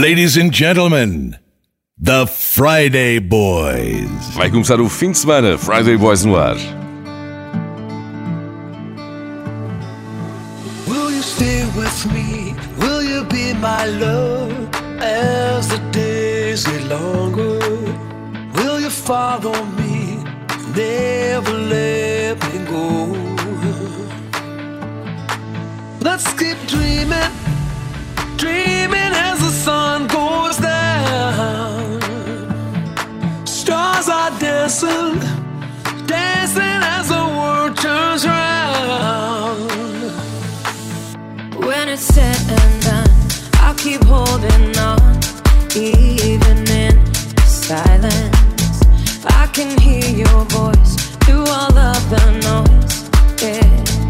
Ladies and gentlemen, the Fridayboyz. Vai começar o fim de semana, Fridayboyz no ar. Will you stay with me? Will you be my love as the days get longer? Will you follow me? Never let me go. Let's keep dreaming, dreaming as the sun goes down. Stars are dancing, dancing as the world turns round. When it's said and done, I'll keep holding on, even in silence. I can hear your voice through all of the noise, yeah.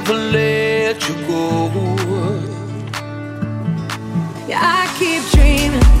Never let you go. Yeah, I keep dreaming,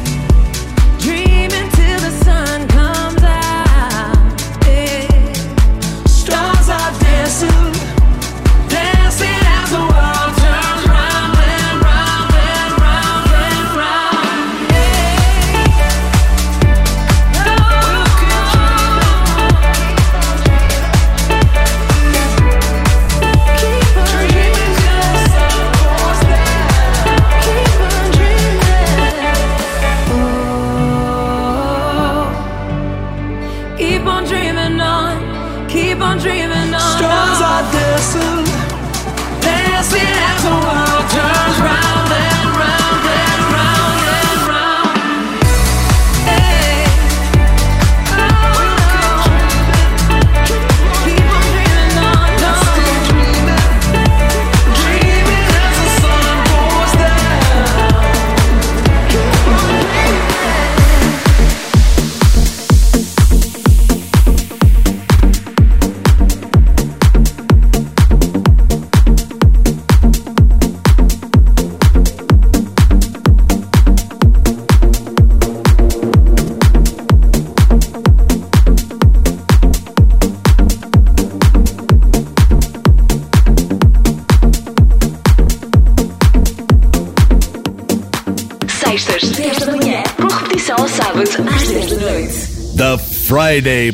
Friday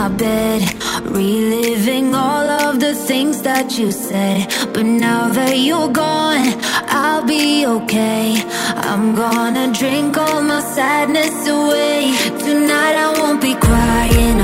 my bed, reliving all of the things that you said. But now that you're gone, I'll be okay. I'm gonna drink all my sadness away. Tonight I won't be crying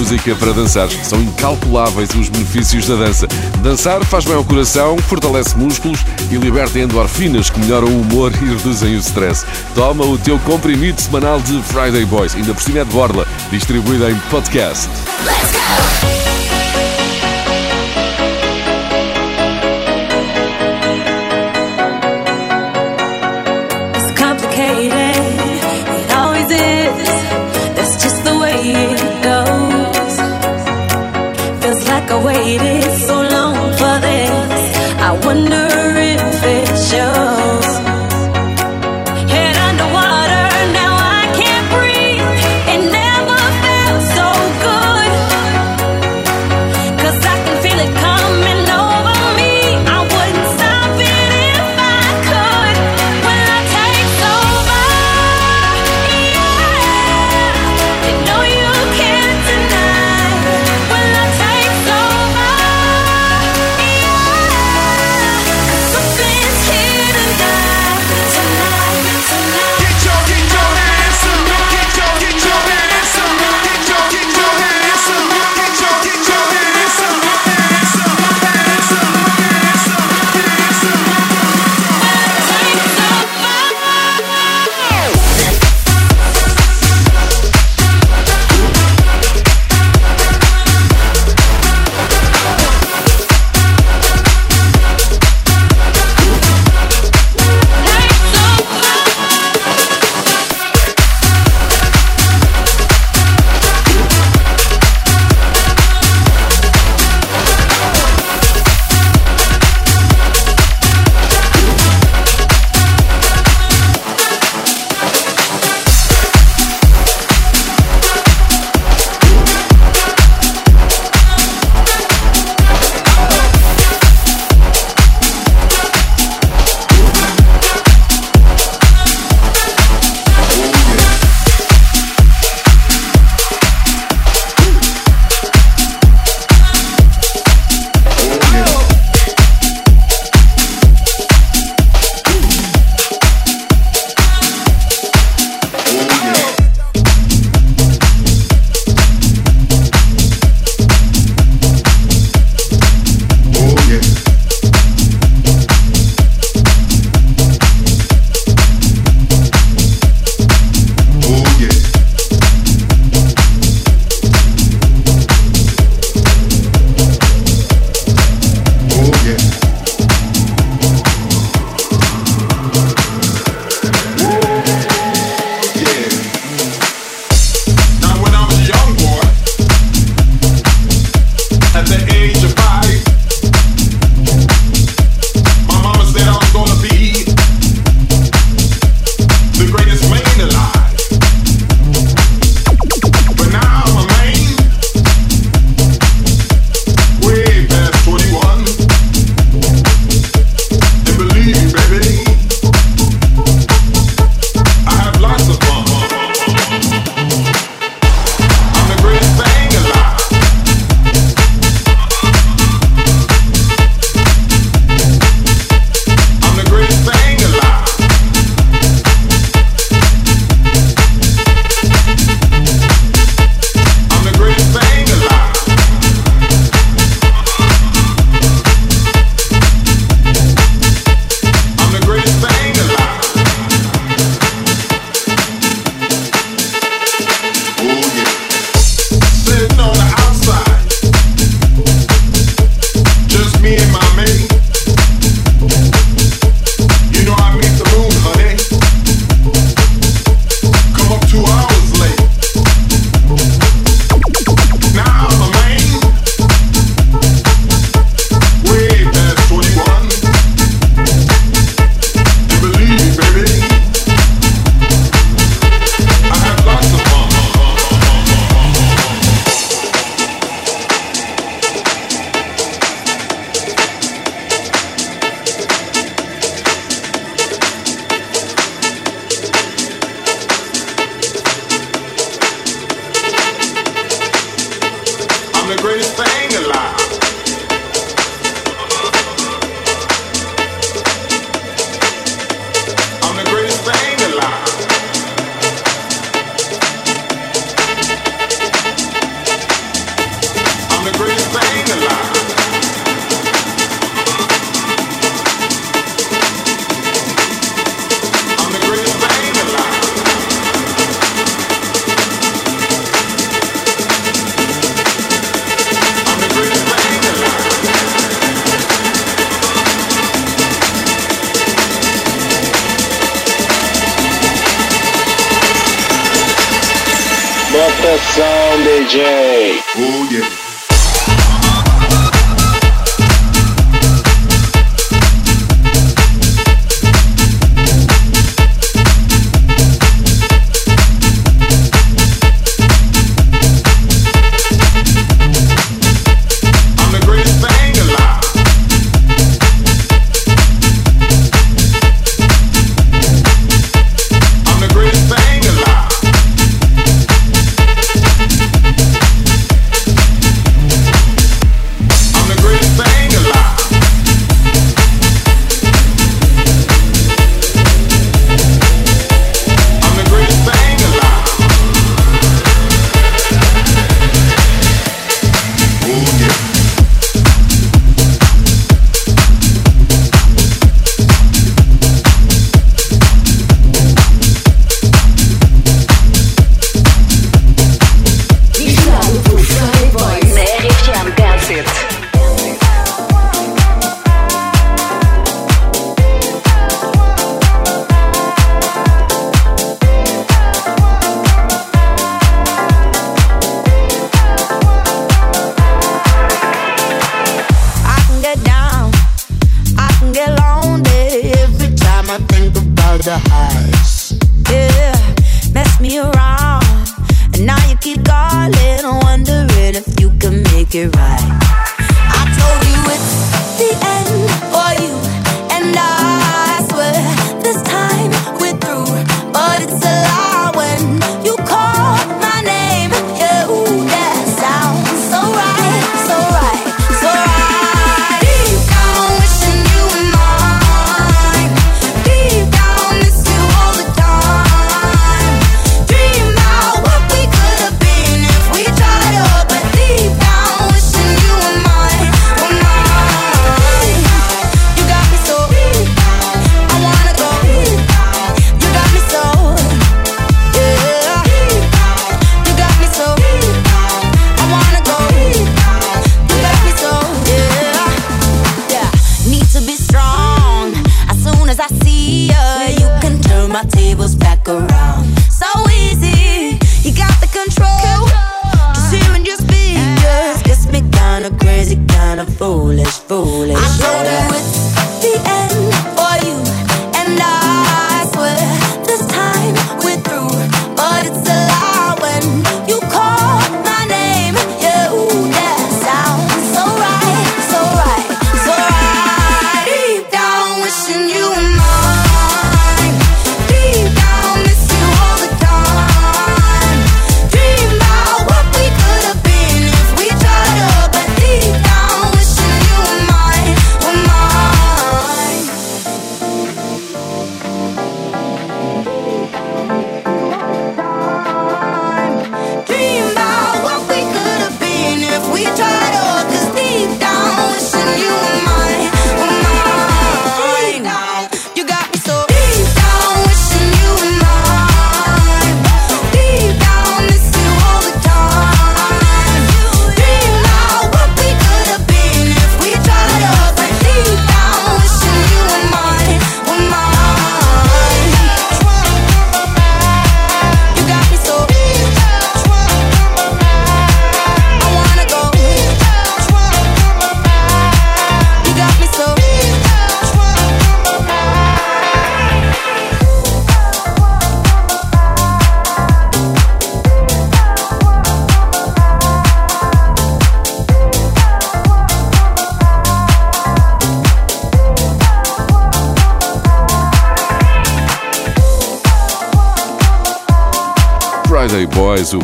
música para dançar. São incalculáveis os benefícios da dança. Dançar faz bem ao coração, fortalece músculos e liberta endorfinas que melhoram o humor e reduzem o stress. Toma o teu comprimido semanal de Friday Boys, ainda por cima é de borla, distribuída em podcast. Let's go!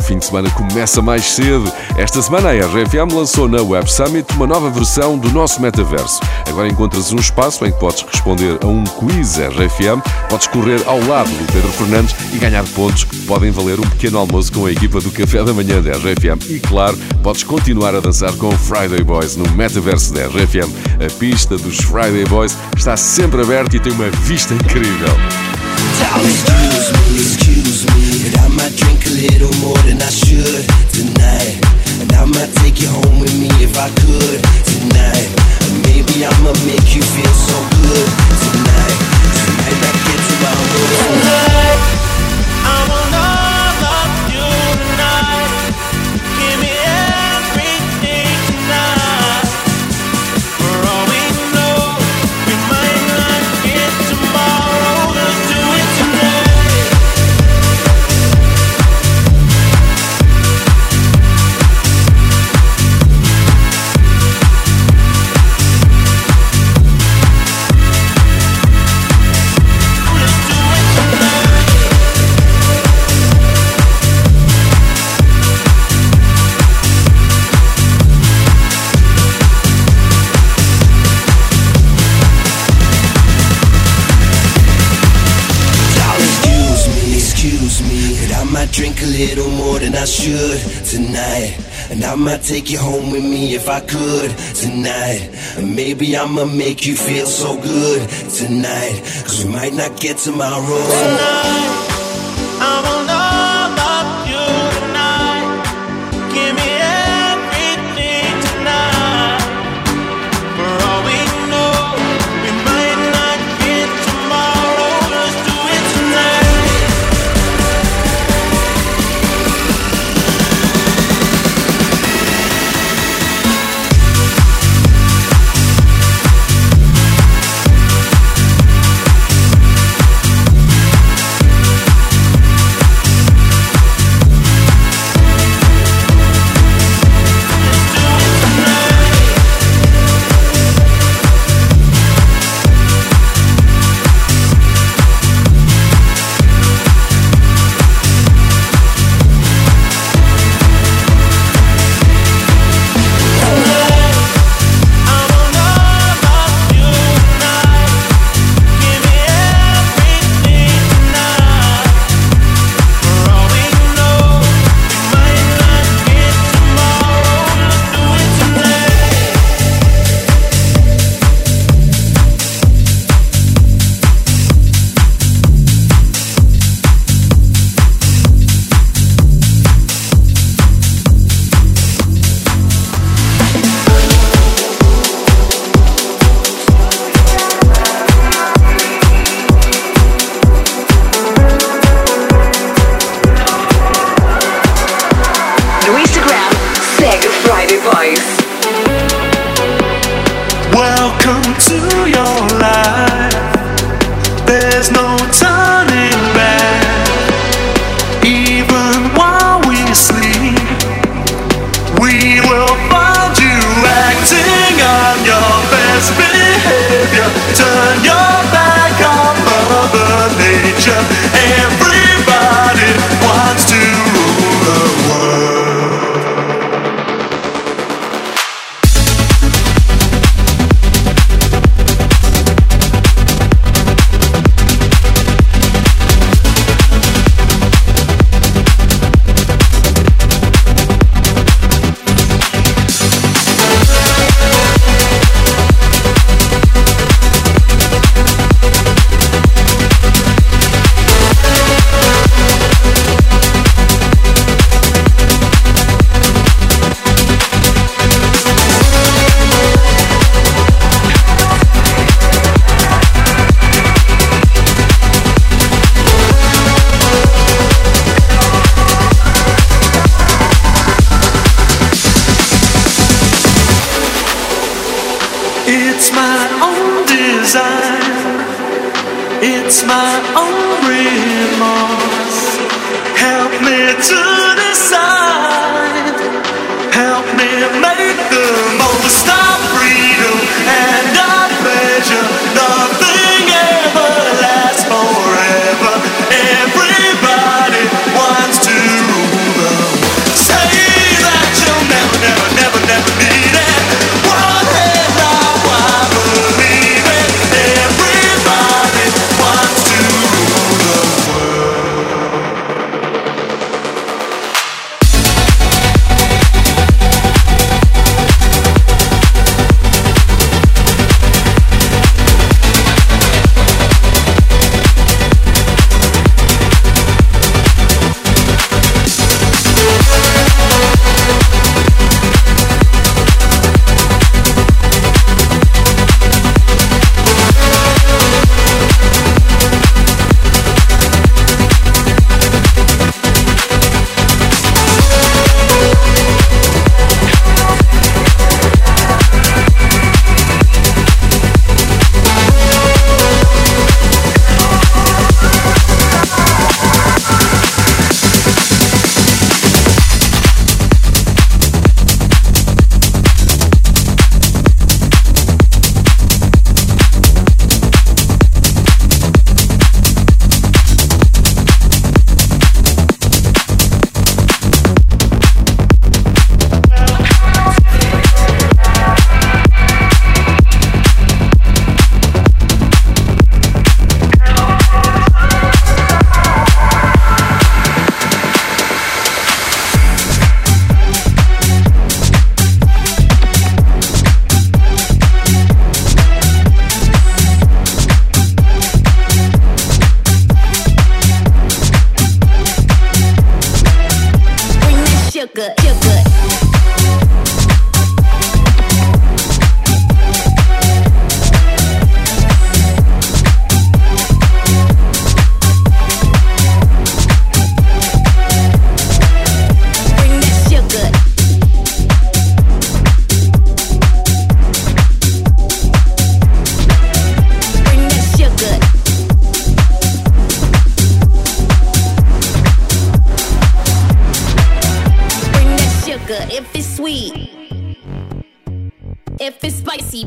Fim de semana começa mais cedo. Esta semana a RFM lançou na Web Summit uma nova versão do nosso metaverso. Agora encontras um espaço em que podes responder a um quiz RFM, podes correr ao lado do Pedro Fernandes e ganhar pontos que podem valer um pequeno almoço com a equipa do Café da Manhã da RFM. E claro, podes continuar a dançar com Friday Boys no metaverso da RFM. A pista dos Friday Boys está sempre aberta e tem uma vista incrível. Excuse me, me, and I might drink a little more than I should tonight. And I might take you home with me if I could tonight. And maybe I'ma make you feel so good tonight. Tonight I get to my room. Tonight, I a little more than I should tonight. And I might take you home with me if I could tonight. And maybe I'ma make you feel so good tonight. Cause we might not get tomorrow. Tonight.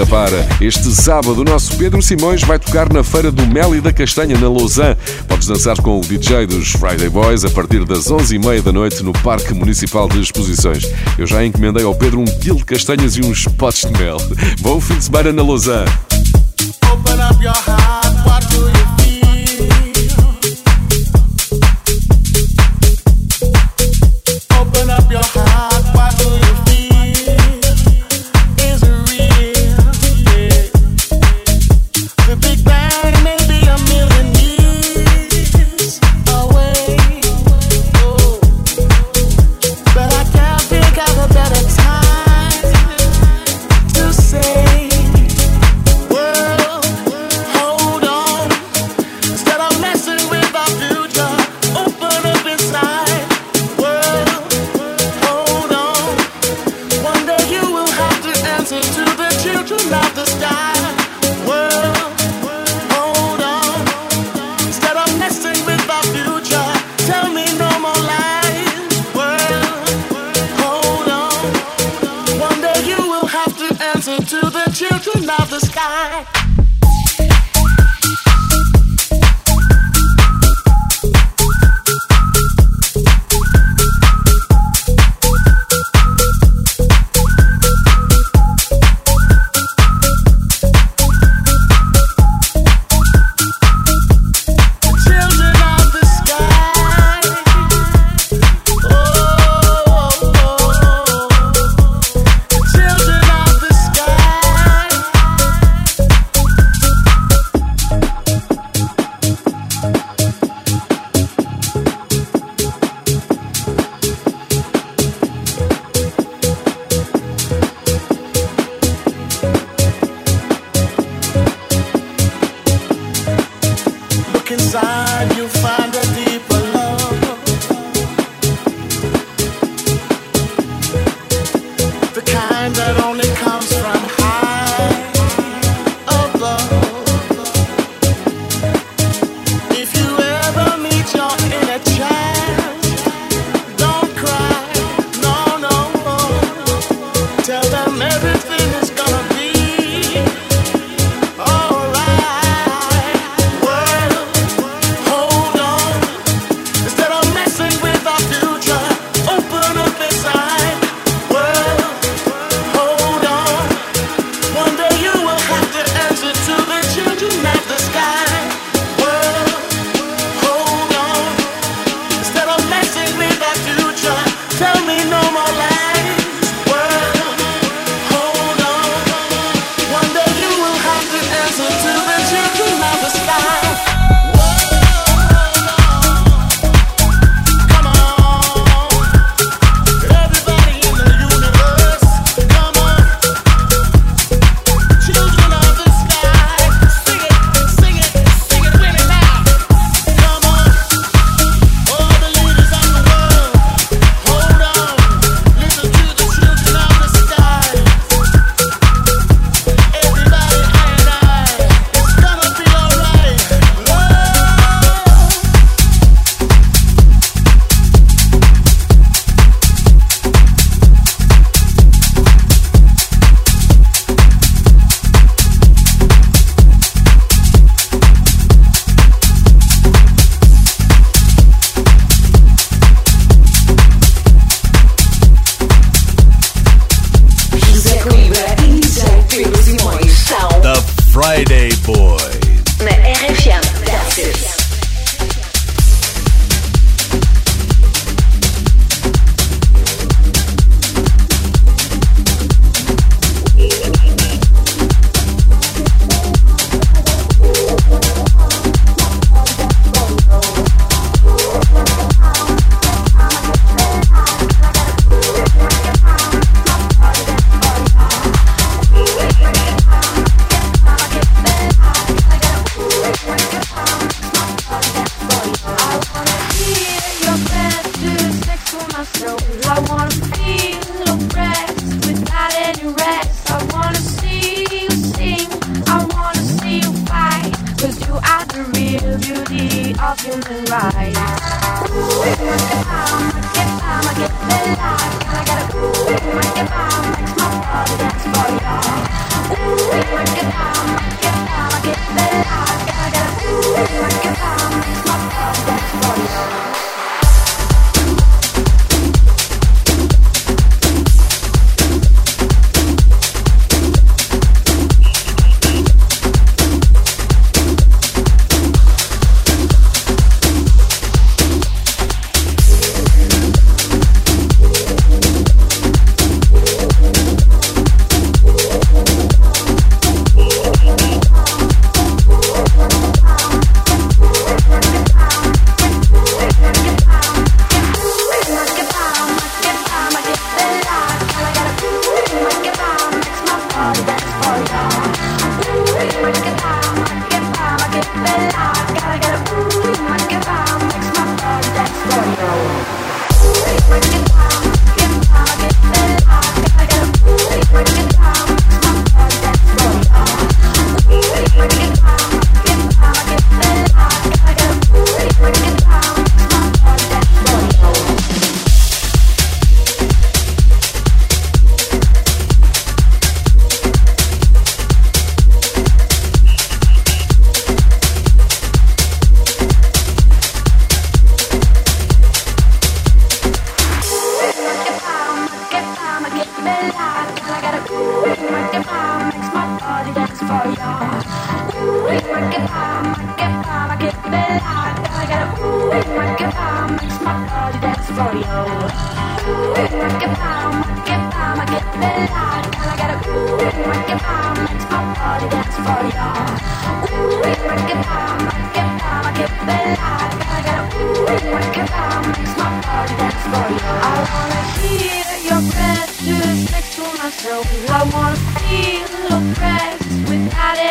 para. Este sábado, o nosso Pedro Simões vai tocar na Feira do Mel e da Castanha, na Lausanne. Podes dançar com o DJ dos Friday Boys a partir das 11h30 da noite no Parque Municipal de Exposições. Eu já encomendei ao Pedro um quilo de castanhas e uns potes de mel. Bom fim de semana na Lausanne.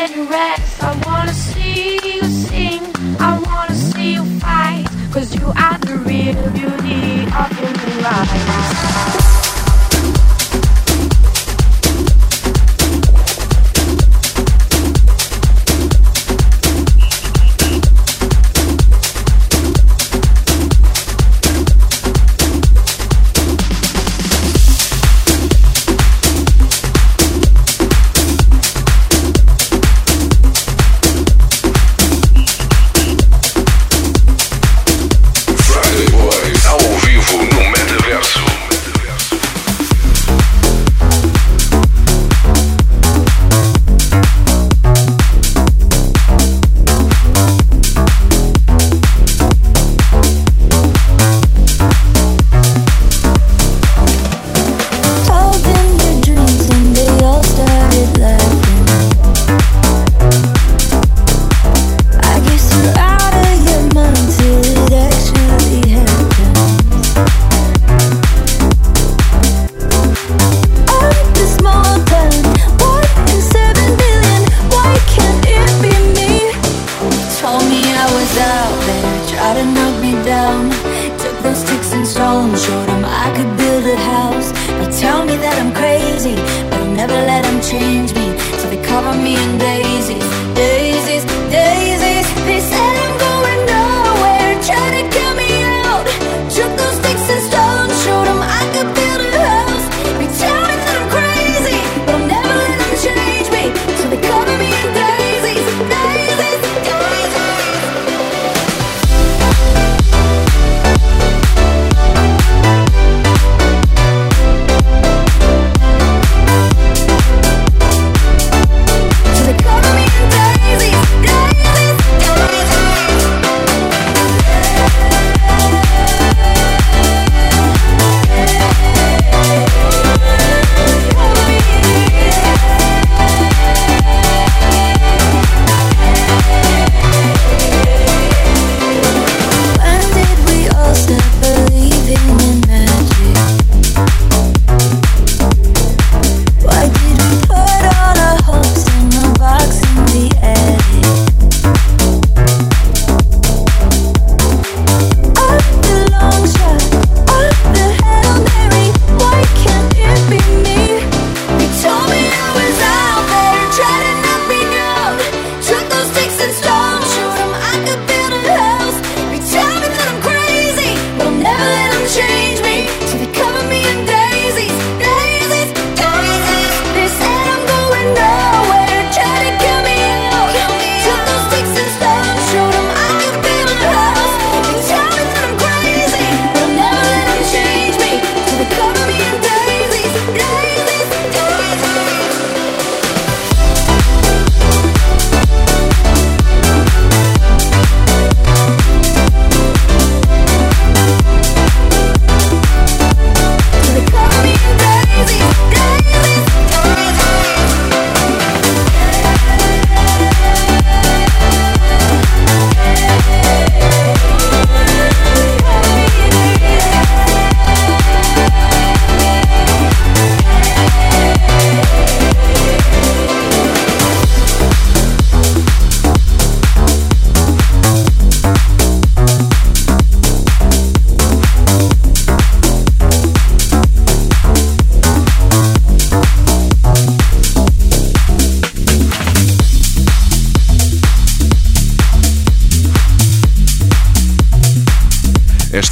So they cover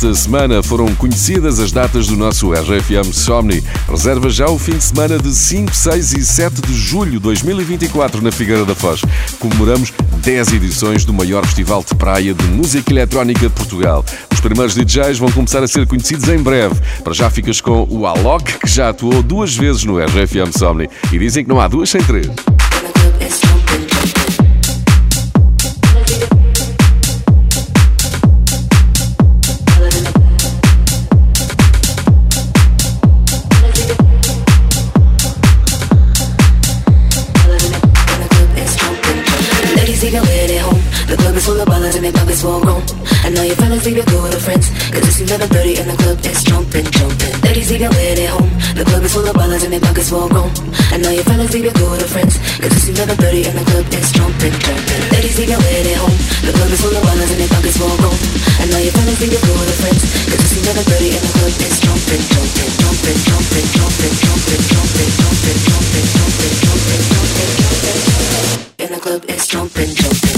Esta semana foram conhecidas as datas do nosso RFM Somni. Reserva já o fim de semana de 5, 6 e 7 de julho de 2024 na Figueira da Foz. Comemoramos 10 edições do maior festival de praia de música eletrónica de Portugal. Os primeiros DJs vão começar a ser conhecidos em breve. Para já ficas com o Alok, que já atuou duas vezes no RFM Somni. E dizem que não há duas sem três. I know your fellas leave your girl with friends Cause it's 11.30 and the club is jumping, jumping Ladies your lid at home The club is full of ballers and their pockets full grown I know your fellas leave your girl with friends Cause it's 11.30 and the club is jumping, jumping Ladies your lid at home The club is full of ballers and their pockets full grown I know your fellas leave your girl with friends Cause it's 11.30 and the club is jumping, jumping, jumping, jumping, jumping, jumping, jumping, jumping, jumping, jumping, jumping, jumping, jumping And the club is jumping, jumping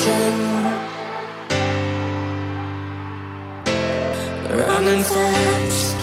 ocean, running fast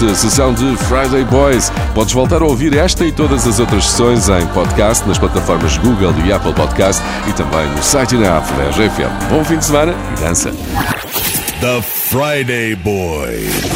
desta sessão de Friday Boys. Podes voltar a ouvir esta e todas as outras sessões em podcast nas plataformas Google e Apple Podcast e também no site e na app da. Bom fim de semana e dança. The Friday Boys.